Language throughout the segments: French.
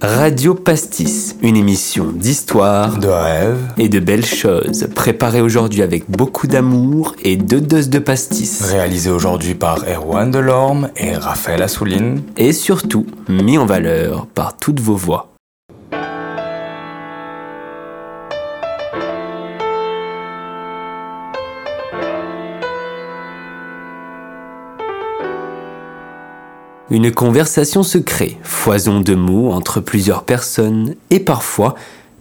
Radio Pastis, une émission d'histoire, de rêve et de belles choses, préparée aujourd'hui avec beaucoup d'amour et deux doses de pastis. Réalisée aujourd'hui par Erwan Delorme et Raphaël Assouline. Et surtout, mis en valeur par toutes vos voix. Une conversation se crée, foison de mots entre plusieurs personnes et parfois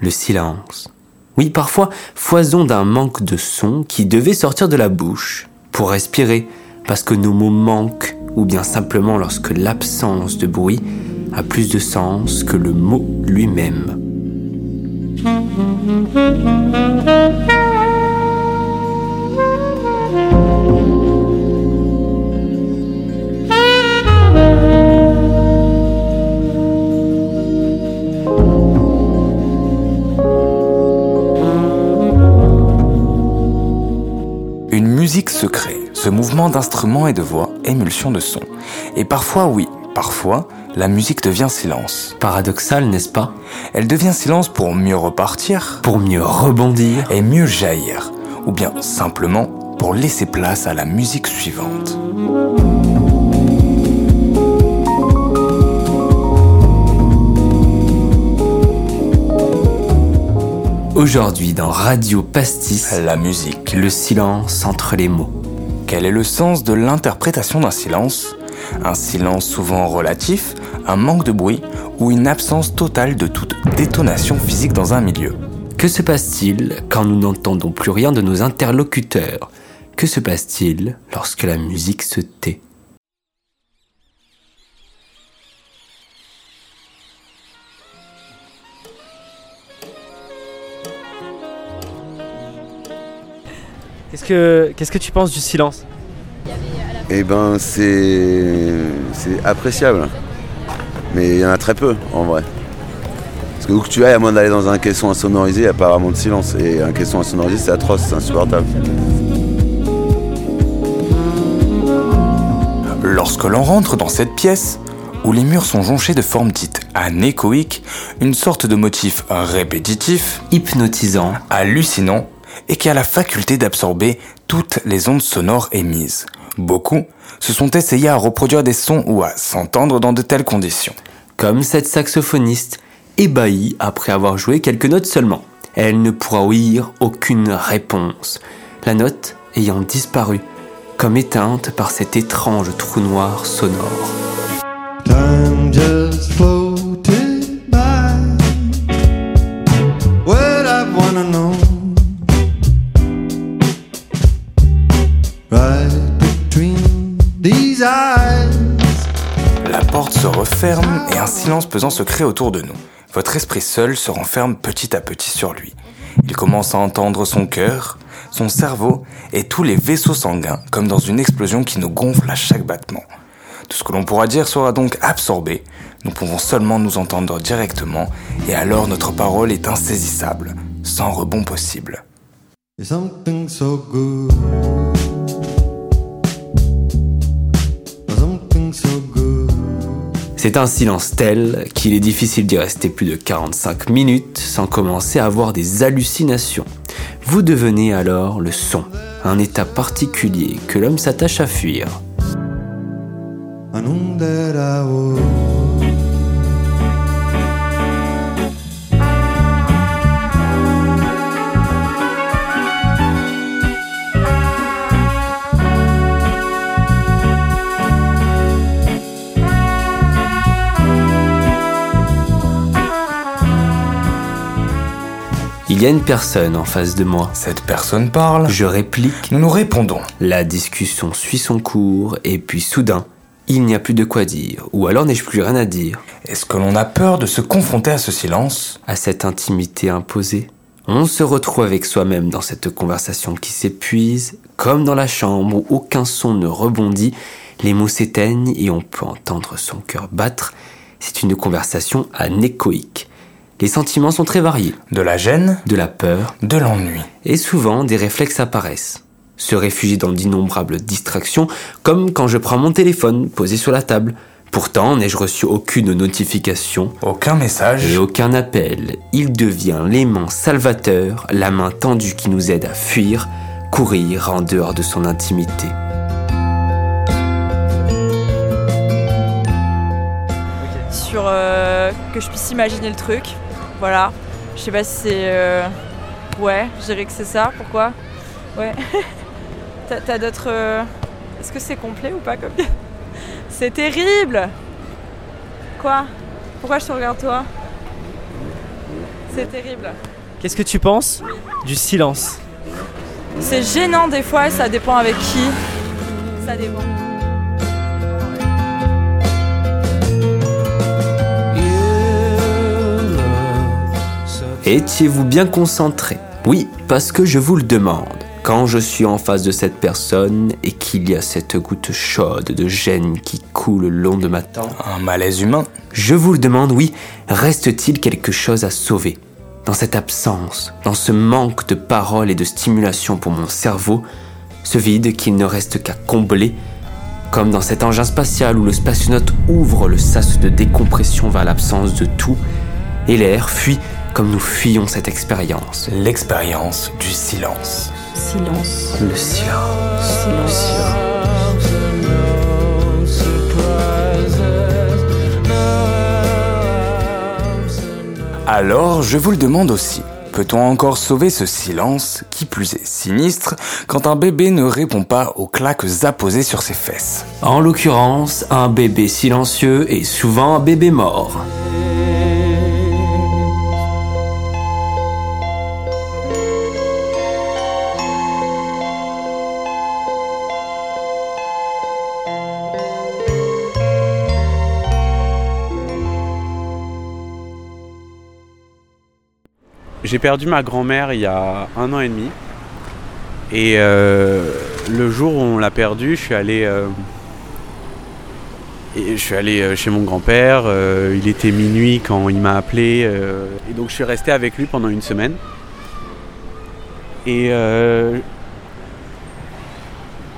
le silence. Oui, parfois foison d'un manque de son qui devait sortir de la bouche pour respirer parce que nos mots manquent ou bien simplement lorsque l'absence de bruit a plus de sens que le mot lui-même. Musique se crée, ce mouvement d'instruments et de voix, émulsion de son. Et parfois, oui, parfois, la musique devient silence. Paradoxal, n'est-ce pas? Elle devient silence pour mieux repartir, pour mieux rebondir et mieux jaillir, ou bien simplement pour laisser place à la musique suivante. Aujourd'hui dans Radio Pastis, la musique, le silence entre les mots. Quel est le sens de l'interprétation d'un silence? Un silence souvent relatif, un manque de bruit ou une absence totale de toute détonation physique dans un milieu. Que se passe-t-il quand nous n'entendons plus rien de nos interlocuteurs? Que se passe-t-il lorsque la musique se tait? Qu'est-ce que, qu'est-ce que tu penses du silence? Eh ben, c'est, c'est appréciable. Mais il y en a très peu, en vrai. Parce que où que tu ailles, à moins d'aller dans un caisson insonorisé, il n'y a pas vraiment de silence. Et un caisson insonorisé, c'est atroce, c'est insupportable. Lorsque l'on rentre dans cette pièce, où les murs sont jonchés de formes dites anéchoïques, une sorte de motif répétitif, hypnotisant, hallucinant, et qui a la faculté d'absorber toutes les ondes sonores émises. Beaucoup se sont essayés à reproduire des sons ou à s'entendre dans de telles conditions. Comme cette saxophoniste, ébahie après avoir joué quelques notes seulement. Elle ne pourra ouïr aucune réponse, la note ayant disparu, comme éteinte par cet étrange trou noir sonore. La porte se referme et un silence pesant se crée autour de nous. Votre esprit seul se renferme petit à petit sur lui. Il commence à entendre son cœur, son cerveau et tous les vaisseaux sanguins comme dans une explosion qui nous gonfle à chaque battement. Tout ce que l'on pourra dire sera donc absorbé. Nous pouvons seulement nous entendre directement et alors notre parole est insaisissable, sans rebond possible. C'est un silence tel qu'il est difficile d'y rester plus de 45 minutes sans commencer à avoir des hallucinations. Vous devenez alors le son, un état particulier que l'homme s'attache à fuir. Il y a une personne en face de moi. Cette personne parle. Je réplique. Nous nous répondons. La discussion suit son cours et puis soudain, il n'y a plus de quoi dire. Ou alors n'ai-je plus rien à dire. Est-ce que l'on a peur de se confronter à ce silence? À cette intimité imposée On se retrouve avec soi-même dans cette conversation qui s'épuise, comme dans la chambre où aucun son ne rebondit, les mots s'éteignent et on peut entendre son cœur battre. C'est une conversation anéchoïque. Les sentiments sont très variés. De la gêne, de la peur, de l'ennui. Et souvent, des réflexes apparaissent. Se réfugier dans d'innombrables distractions, comme quand je prends mon téléphone posé sur la table, Pourtant, n'ai-je reçu aucune notification, Aucun message. et aucun appel. Il devient l'aimant salvateur, la main tendue qui nous aide à fuir, courir en dehors de son intimité. sur euh, que je puisse imaginer le truc. Voilà. Je sais pas si c'est. euh, Ouais, je dirais que c'est ça. Pourquoi? Ouais. T'as- d'autres. euh, Est-ce que c'est complet ou pas comme. C'est terrible Quoi? Pourquoi je te regarde toi? C'est terrible. Qu'est-ce que tu penses du silence? C'est gênant des fois et ça dépend avec qui. Ça dépend. Étiez-vous bien concentré? Oui, parce que je vous le demande. Quand je suis en face de cette personne et qu'il y a cette goutte chaude de gêne qui coule le long de ma tempe, Un malaise humain. je vous le demande, oui, reste-t-il quelque chose à sauver? Dans cette absence, dans ce manque de paroles et de stimulation pour mon cerveau, ce vide qu'il ne reste qu'à combler, comme dans cet engin spatial où le spationaute ouvre le sas de décompression vers l'absence de tout, et l'air fuit comme nous fuyons cette expérience. L'expérience du silence. Silence. Le silence. Le silence. Alors, je vous le demande aussi. Peut-on encore sauver ce silence, qui plus est sinistre, quand un bébé ne répond pas aux claques apposées sur ses fesses? En l'occurrence, un bébé silencieux est souvent un bébé mort. J'ai perdu ma grand-mère il y a un an et demi. Et euh, le jour où on l'a perdue, je suis allé, euh, je suis allé euh, chez mon grand-père. il était minuit quand il m'a appelé. et donc je suis resté avec lui pendant une semaine. Et euh,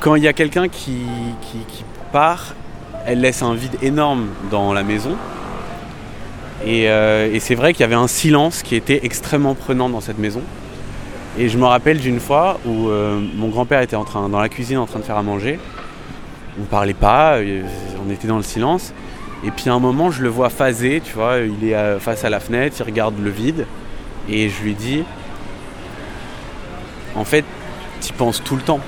quand il y a quelqu'un qui, qui part, elle laisse un vide énorme dans la maison. Et, euh, et c'est vrai qu'il y avait un silence qui était extrêmement prenant dans cette maison. Et je me rappelle d'une fois où euh, mon grand-père était en train, dans la cuisine en train de faire à manger. On ne parlait pas, euh, on était dans le silence. Et puis à un moment, je le vois phaser, tu vois, il est face à la fenêtre, il regarde le vide. Et je lui dis, en fait, tu penses tout le temps.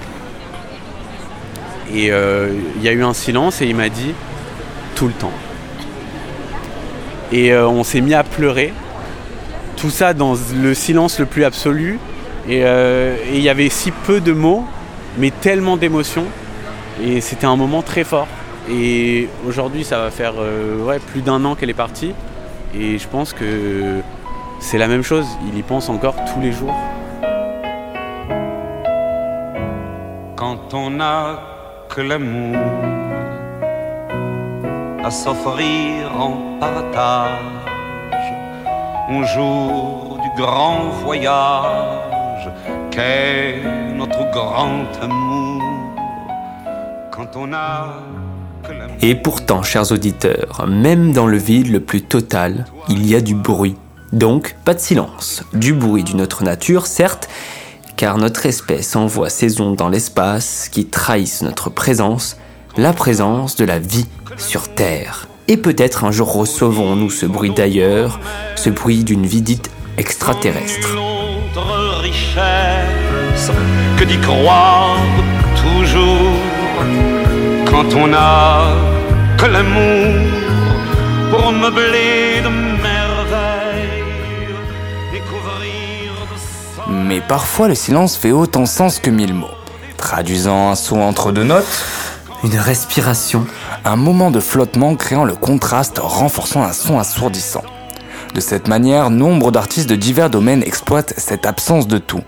Et il y a eu un silence et il m'a dit, tout le temps. Et euh, on s'est mis à pleurer. Tout ça dans le silence le plus absolu. Et euh, et il y avait si peu de mots, mais tellement d'émotions. Et c'était un moment très fort. Et aujourd'hui, ça va faire euh, plus d'un an qu'elle est partie. Et je pense que c'est la même chose. Il y pense encore tous les jours. quand on n'a que l'amour à s'offrir en partage un jour du grand voyage qu'est notre grand amour Et pourtant, chers auditeurs, même dans le vide le plus total, il y a du bruit. Donc, pas de silence. Du bruit d'une autre nature, certes, car notre espèce envoie ses ondes dans l'espace qui trahissent notre présence, la présence de la vie sur Terre. Et peut-être un jour recevrons-nous ce bruit d'ailleurs, ce bruit d'une vie dite extraterrestre. Richesse que d'y croire toujours quand on a que l'amour pour meubler de merveilles, de. Mais parfois, le silence fait autant sens que mille mots. Traduisant un son entre deux notes, Une respiration, un moment de flottement créant le contraste, renforçant un son assourdissant. De cette manière, nombre d'artistes de divers domaines exploitent cette absence de tout.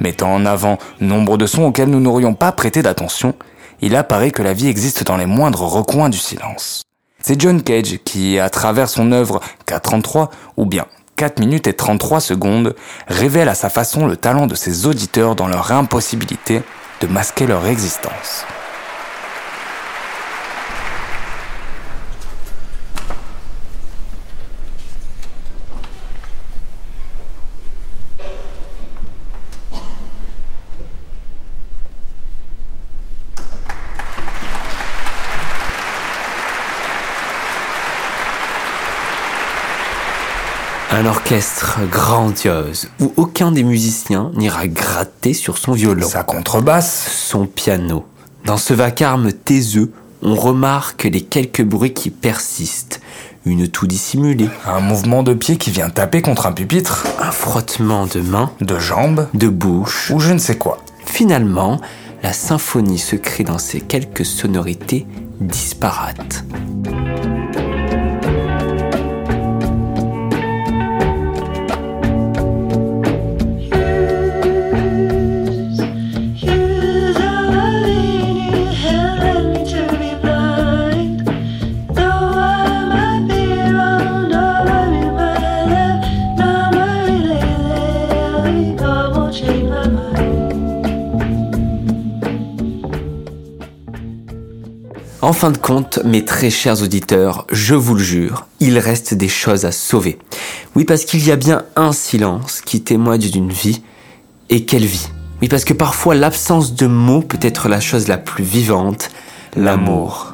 Mettant en avant nombre de sons auxquels nous n'aurions pas prêté d'attention, il apparaît que la vie existe dans les moindres recoins du silence. C'est John Cage qui, à travers son œuvre 433 ou bien 4 minutes et 33 secondes, révèle à sa façon le talent de ses auditeurs dans leur impossibilité de masquer leur existence. Un orchestre grandiose où aucun des musiciens n'ira gratter sur son violon, Sa contrebasse. son piano. Dans ce vacarme taiseux, on remarque les quelques bruits qui persistent. Une toux dissimulée, Un mouvement de pied qui vient taper contre un pupitre. un frottement de mains, De jambes. de bouches. Ou je ne sais quoi. Finalement, la symphonie se crée dans ces quelques sonorités disparates. En fin de compte, mes très chers auditeurs, je vous le jure, il reste des choses à sauver. Oui, parce qu'il y a bien un silence qui témoigne d'une vie, et quelle vie? Oui, parce que parfois l'absence de mots peut être la chose la plus vivante, l'amour.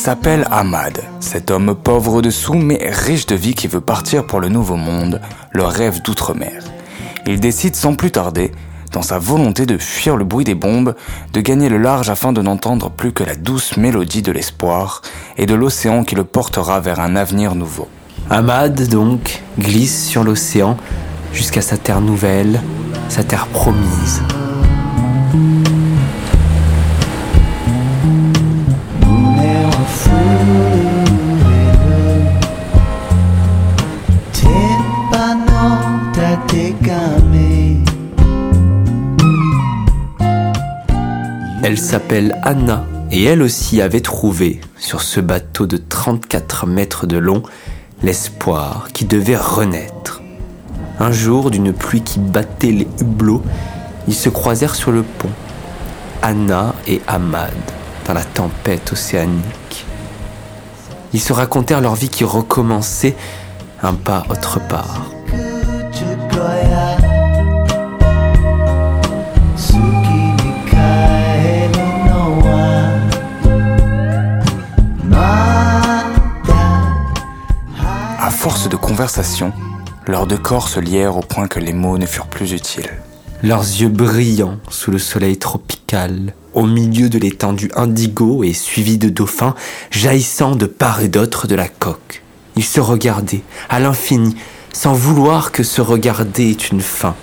S'appelle Ahmad, cet homme pauvre de sous mais riche de vie qui veut partir pour le nouveau monde, le rêve d'outre-mer. Il décide sans plus tarder, dans sa volonté de fuir le bruit des bombes, de gagner le large afin de n'entendre plus que la douce mélodie de l'espoir et de l'océan qui le portera vers un avenir nouveau. Ahmad, donc, glisse sur l'océan jusqu'à sa terre nouvelle, sa terre promise. S'appelle Anna et elle aussi avait trouvé, sur ce bateau de 34 mètres de long, l'espoir qui devait renaître. Un jour, d'une pluie qui battait les hublots, ils se croisèrent sur le pont, Anna et Ahmad, dans la tempête océanique. Ils se racontèrent leur vie qui recommençait un pas autre part. Conversation, leurs deux corps se lièrent au point que les mots ne furent plus utiles. leurs yeux brillants sous le soleil tropical, au milieu de l'étendue indigo et suivis de dauphins jaillissant de part et d'autre de la coque. Ils se regardaient à l'infini, sans vouloir que se regarder est une fin,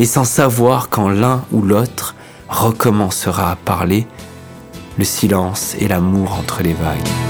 et sans savoir quand l'un ou l'autre recommencera à parler, le silence et l'amour entre les vagues.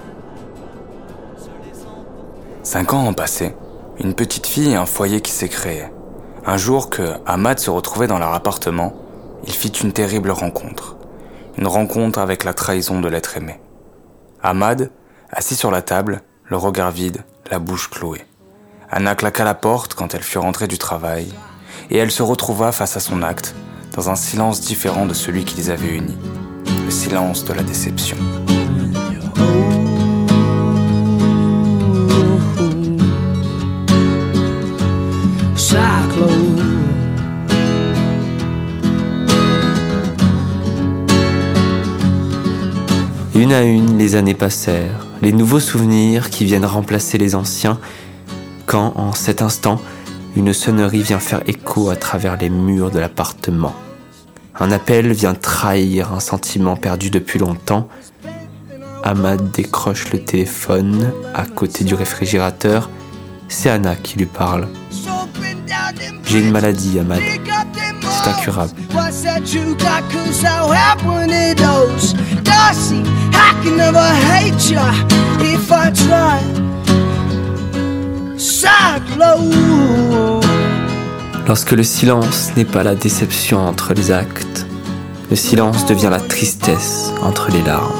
Cinq ans ont passé. Une petite fille et un foyer qui s'est créé. Un jour que Ahmad se retrouvait dans leur appartement, il fit une terrible rencontre. Une rencontre avec la trahison de l'être aimé. Ahmad, assis sur la table, le regard vide, la bouche clouée. Anna claqua la porte quand elle fut rentrée du travail, et elle se retrouva face à son acte, dans un silence différent de celui qui les avait unis. Le silence de la déception. Une à une, les années passèrent, les nouveaux souvenirs qui viennent remplacer les anciens, quand, en cet instant, une sonnerie vient faire écho à travers les murs de l'appartement. Un appel vient trahir un sentiment perdu depuis longtemps. Ahmad décroche le téléphone à côté du réfrigérateur. C'est Anna qui lui parle. J'ai une maladie, Ahmad. C'est incurable. I can never hate if I try. Lorsque le silence n'est pas la déception entre les actes, le silence devient la tristesse entre les larmes.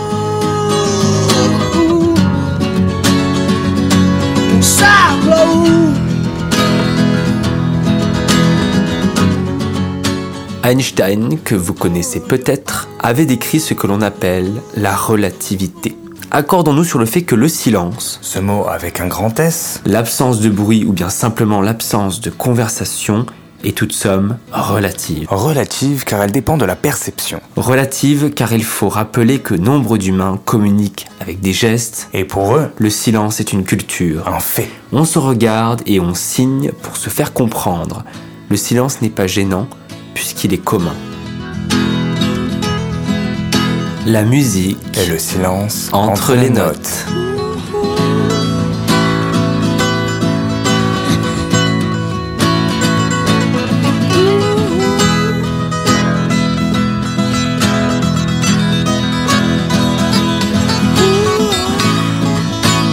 Einstein, que vous connaissez peut-être, avait décrit ce que l'on appelle la relativité. Accordons-nous sur le fait que le silence, Ce mot avec un grand S l'absence de bruit ou bien simplement l'absence de conversation est toute somme relative. relative car elle dépend de la perception. Relative car il faut rappeler que nombre d'humains communiquent avec des gestes. Et pour eux, Le silence est une culture. un fait. On se regarde et on signe pour se faire comprendre. Le silence n'est pas gênant puisqu'il est commun. La musique Et le silence entre les notes.